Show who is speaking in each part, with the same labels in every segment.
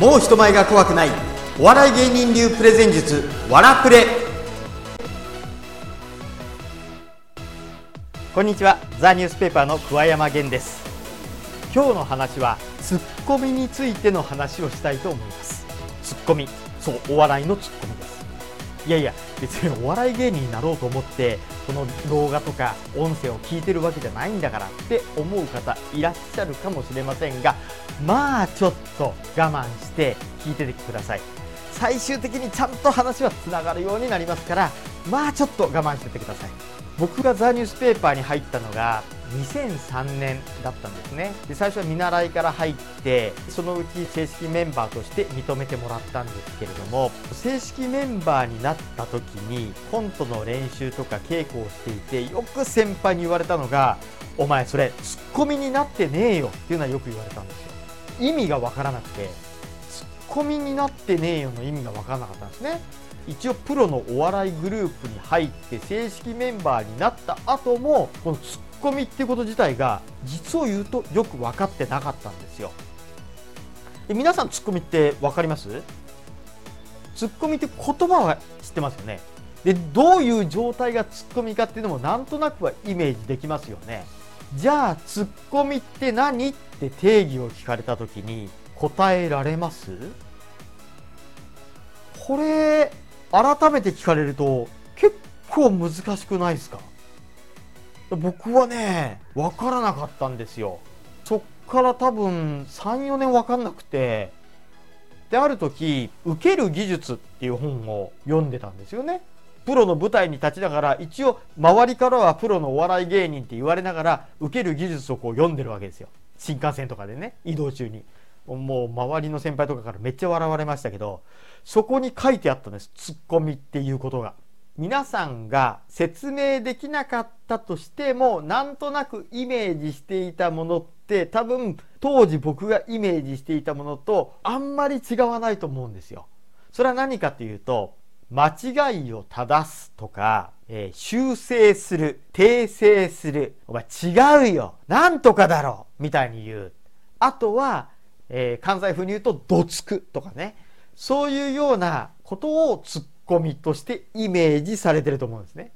Speaker 1: もう人前が怖くない。お笑い芸人流プレゼン術わらプレ。こんにちは。ザニュースペーパーの桑山源です。今日の話はツッコミについての話をしたいと思います。ツッコミ。そうお笑いのツッコミです。いやいや別にお笑い芸人になろうと思ってこの動画とか音声を聞いてるわけじゃないんだからって思う方いらっしゃるかもしれませんがまあちょっと我慢して聞いててください。最終的にちゃんと話はつながるようになりますからまあちょっと我慢しててください。僕がザ・ニュースペーパーに入ったのが2003年だったんですね。で最初は見習いから入ってそのうち正式メンバーとして認めてもらったんですけれども正式メンバーになった時にコントの練習とか稽古をしていてよく先輩に言われたのが「お前それツッコミになってねえよ」っていうのはよく言われたんですよ。意味がわからなくてツッコミになってねえよの意味がわからなかったんですね。一応プロのお笑いグループに入って正式メンバーになった後もこのツッコミっていうこと自体が実を言うとよく分かってなかったんですよ。で皆さんツッコミって分かります？ツッコミって言葉は知ってますよね。でどういう状態がツッコミかっていうのもなんとなくはイメージできますよね。じゃあツッコミって何？って定義を聞かれた時に答えられます？これ改めて聞かれると結構難しくないですか？僕はね分からなかったんですよ。そっから多分34年分かんなくてである時「受ける技術」っていう本を読んでたんですよね。プロの舞台に立ちながら一応周りからはプロのお笑い芸人って言われながら受ける技術をこう読んでるわけですよ。新幹線とかでね移動中に。もう周りの先輩とかからめっちゃ笑われましたけどそこに書いてあったんです。ツッコミっていうことが。皆さんが説明できなかったとしてもなんとなくイメージしていたものって多分当時僕がイメージしていたものとあんまり違わないと思うんですよ。それは何かっていうと間違いを正すとか、えー、修正する訂正する。お前違うよ。なんとかだろう。みたいに言う。あとは、えー、関西風に言うとどつくとかね。そういうようなことを突っコミとしてイメージされてると思うんですね。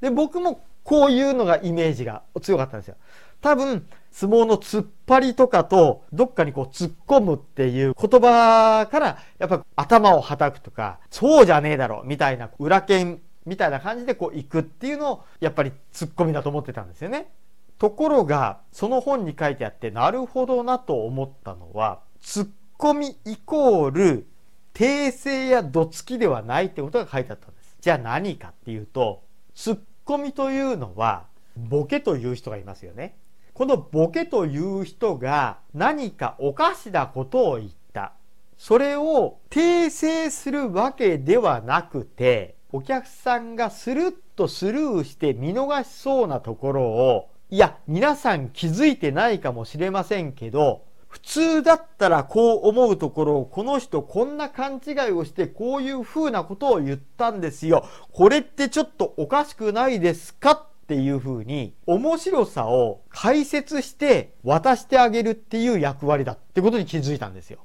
Speaker 1: で僕もこういうのがイメージが強かったんですよ。多分相撲の突っ張りとかとどっかにこう突っ込むっていう言葉からやっぱ頭をはたくとかそうじゃねえだろみたいな裏剣みたいな感じでこう行くっていうのをやっぱり突っ込みだと思ってたんですよね。ところがその本に書いてあってなるほどなと思ったのは突っ込みイコール訂正やどつきではないってことが書いてあったんです。じゃあ何かっていうと、ツッコミというのは、ボケという人がいますよね。このボケという人が何かおかしなことを言った。それを訂正するわけではなくて、お客さんがスルッとスルーして見逃しそうなところを、いや、皆さん気づいてないかもしれませんけど、普通だったらこう思うところをこの人こんな勘違いをしてこういう風なことを言ったんですよ。これってちょっとおかしくないですかっていう風に面白さを解説して渡してあげるっていう役割だってことに気づいたんですよ。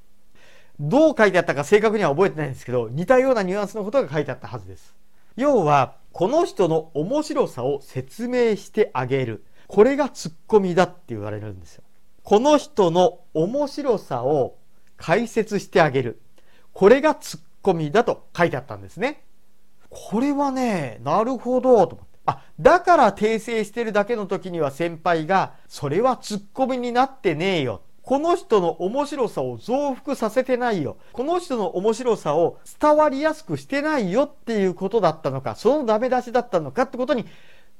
Speaker 1: どう書いてあったか正確には覚えてないんですけど似たようなニュアンスのことが書いてあったはずです。要はこの人の面白さを説明してあげる。これがツッコミだって言われるんですよ。この人の面白さを解説してあげる。これがツッコミだと書いてあったんですね。これはね、なるほど、と思って。あ、だから訂正してるだけの時には先輩が、それはツッコミになってねえよ。この人の面白さを増幅させてないよ。この人の面白さを伝わりやすくしてないよっていうことだったのか、そのダメ出しだったのかってことに、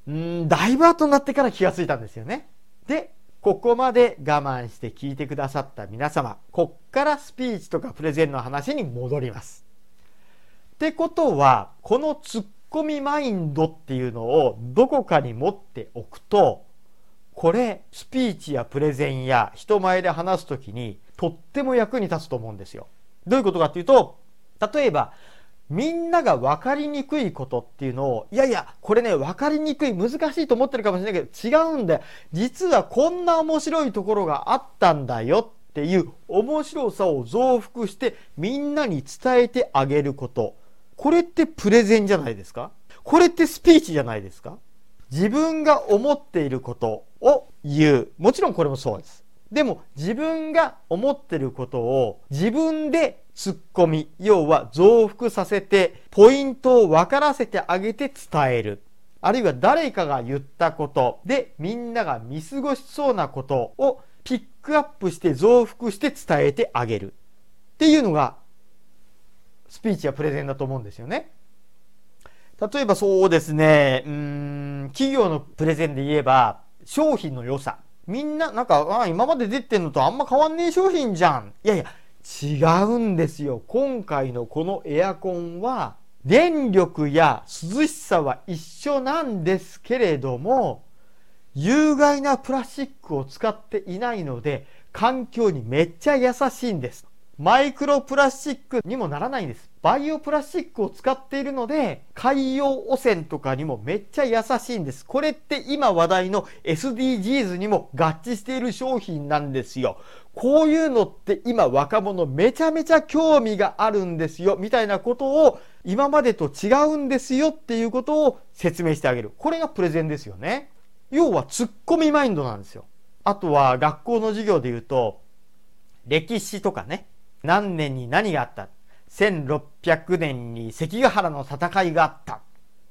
Speaker 1: うん、だいぶ後になってから気がついたんですよね。で、ここまで我慢して聞いてくださった皆様、こっからスピーチとかプレゼンの話に戻ります。ってことは、このツッコミマインドっていうのをどこかに持っておくと、これ、スピーチやプレゼンや人前で話すときにとっても役に立つと思うんですよ。どういうことかっていうと、例えば、みんなが分かりにくいことっていうのを、いやいや、これね、分かりにくい、難しいと思ってるかもしれないけど、違うんだよ。実はこんな面白いところがあったんだよっていう面白さを増幅してみんなに伝えてあげること。これってプレゼンじゃないですか？これってスピーチじゃないですか？自分が思っていることを言う。もちろんこれもそうです。でも自分が思ってることを自分で突っ込み、要は増幅させて、ポイントを分からせてあげて伝える。あるいは誰かが言ったことでみんなが見過ごしそうなことをピックアップして増幅して伝えてあげる。っていうのがスピーチやプレゼンだと思うんですよね。例えばそうですね、うん、企業のプレゼンで言えば商品の良さ。みんな、なんか、あ今まで出てんのとあんま変わんねえ商品じゃん。いやいや、違うんですよ。今回のこのエアコンは、電力や涼しさは一緒なんですけれども、有害なプラスチックを使っていないので、環境にめっちゃ優しいんです。マイクロプラスチックにもならないんです。バイオプラスチックを使っているので、海洋汚染とかにもめっちゃ優しいんです。これって今話題の SDGs にも合致している商品なんですよ。こういうのって今若者めちゃめちゃ興味があるんですよ。みたいなことを今までと違うんですよっていうことを説明してあげる。これがプレゼンですよね。要はツッコミマインドなんですよ。あとは学校の授業で言うと、歴史とかね、何年に何があった？1600年に関ヶ原の戦いがあった。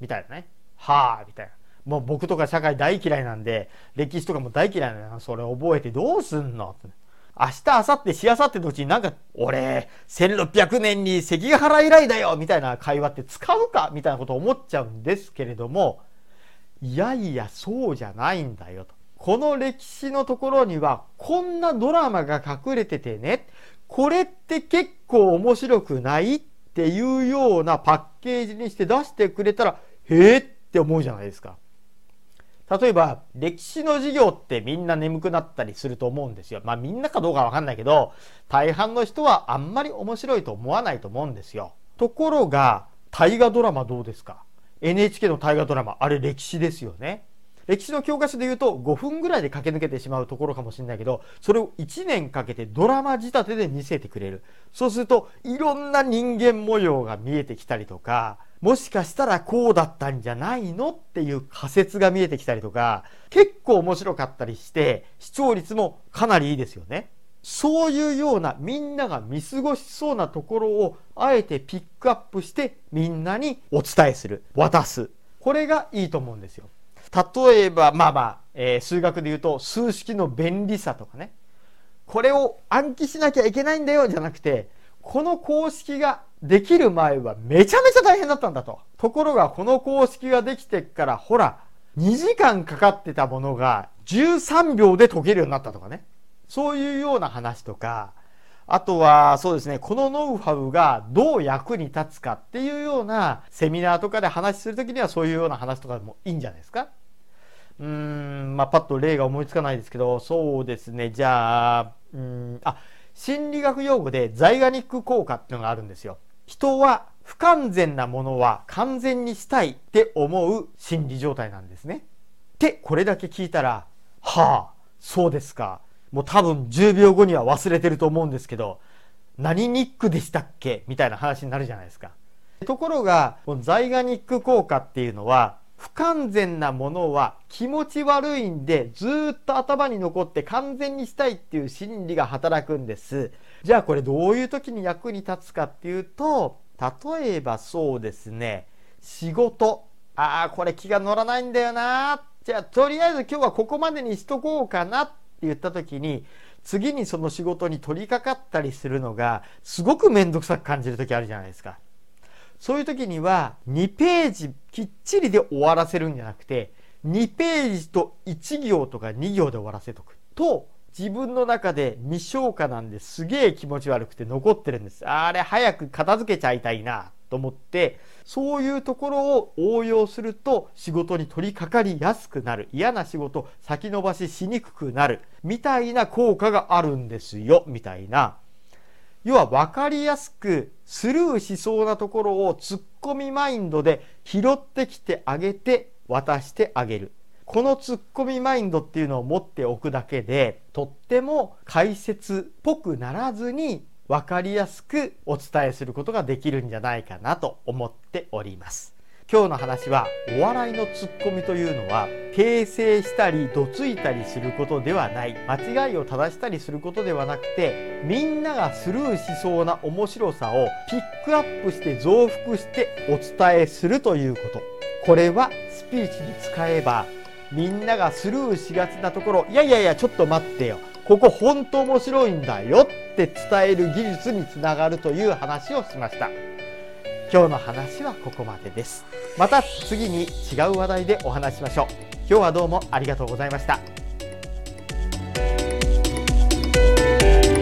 Speaker 1: みたいなね。はあ、みたいな。もう僕とか社会大嫌いなんで、歴史とかも大嫌いなの。それ覚えてどうすんの？明日、明後日、しあさってのうちになんか、俺、1600年に関ヶ原以来だよみたいな会話って使うか？みたいなこと思っちゃうんですけれども、いやいや、そうじゃないんだよと。この歴史のところには、こんなドラマが隠れててね、これって結構面白くないっていうようなパッケージにして出してくれたら、へえって思うじゃないですか。例えば、歴史の授業ってみんな眠くなったりすると思うんですよ。まあみんなかどうかわかんないけど、大半の人はあんまり面白いと思わないと思うんですよ。ところが、大河ドラマどうですか ?NHK の大河ドラマ、あれ歴史ですよね。歴史の教科書で言うと5分ぐらいで駆け抜けてしまうところかもしれないけどそれを1年かけてドラマ仕立てで見せてくれるそうするといろんな人間模様が見えてきたりとかもしかしたらこうだったんじゃないのっていう仮説が見えてきたりとか結構面白かったりして視聴率もかなりいいですよね。そういうようなみんなが見過ごしそうなところをあえてピックアップしてみんなにお伝えする渡すこれがいいと思うんですよ。例えば、まあまあ、えー、数学で言うと、数式の便利さとかね。これを暗記しなきゃいけないんだよ、じゃなくて、この公式ができる前はめちゃめちゃ大変だったんだと。ところが、この公式ができてから、ほら、2時間かかってたものが13秒で解けるようになったとかね。そういうような話とか、あとは、そうですね、このノウハウがどう役に立つかっていうようなセミナーとかで話するときにはそういうような話とかでもいいんじゃないですか。うーん、まあ、パッと例が思いつかないですけど、そうですね、じゃあ、うん、あ、心理学用語でザイガニック効果っていうのがあるんですよ。人は不完全なものは完全にしたいって思う心理状態なんですね。ってこれだけ聞いたら、はあ、そうですか。もう多分10秒後には忘れてると思うんですけど、何ニックでしたっけ？みたいな話になるじゃないですか。ところが、このザイガニック効果っていうのは、不完全なものは気持ち悪いんでずっと頭に残って完全にしたいっていう心理が働くんです。じゃあこれどういう時に役に立つかっていうと、例えばそうですね、仕事。ああ、これ気が乗らないんだよな。じゃあとりあえず今日はここまでにしとこうかなっ言った時に次にその仕事に取り掛かったりするのがすごく面倒くさく感じる時あるじゃないですか。そういう時には2ページきっちりで終わらせるんじゃなくて2ページと1行とか2行で終わらせとくと自分の中で未消化なんですげえ気持ち悪くて残ってるんです。あれ早く片付けちゃいたいなと思ってそういうところを応用すると仕事に取り掛かりやすくなる。嫌な仕事先延ばししにくくなる。みたいな効果があるんですよ。みたいな。要は分かりやすくスルーしそうなところをツッコミマインドで拾ってきてあげて渡してあげる。このツッコミマインドっていうのを持っておくだけでとっても解説っぽくならずに分かりやすくお伝えすることができるんじゃないかなと思っております。今日の話はお笑いのツッコミというのは訂正したりどついたりすることではない。間違いを正したりすることではなくてみんながスルーしそうな面白さをピックアップして増幅してお伝えするということ。これはスピーチに使えばみんながスルーしがちなところ。いやいやいやちょっと待ってよ。ここ本当面白いんだよって伝える技術につながるという話をしました。今日の話はここまでです。また次に違う話題でお話ししましょう。今日はどうもありがとうございました。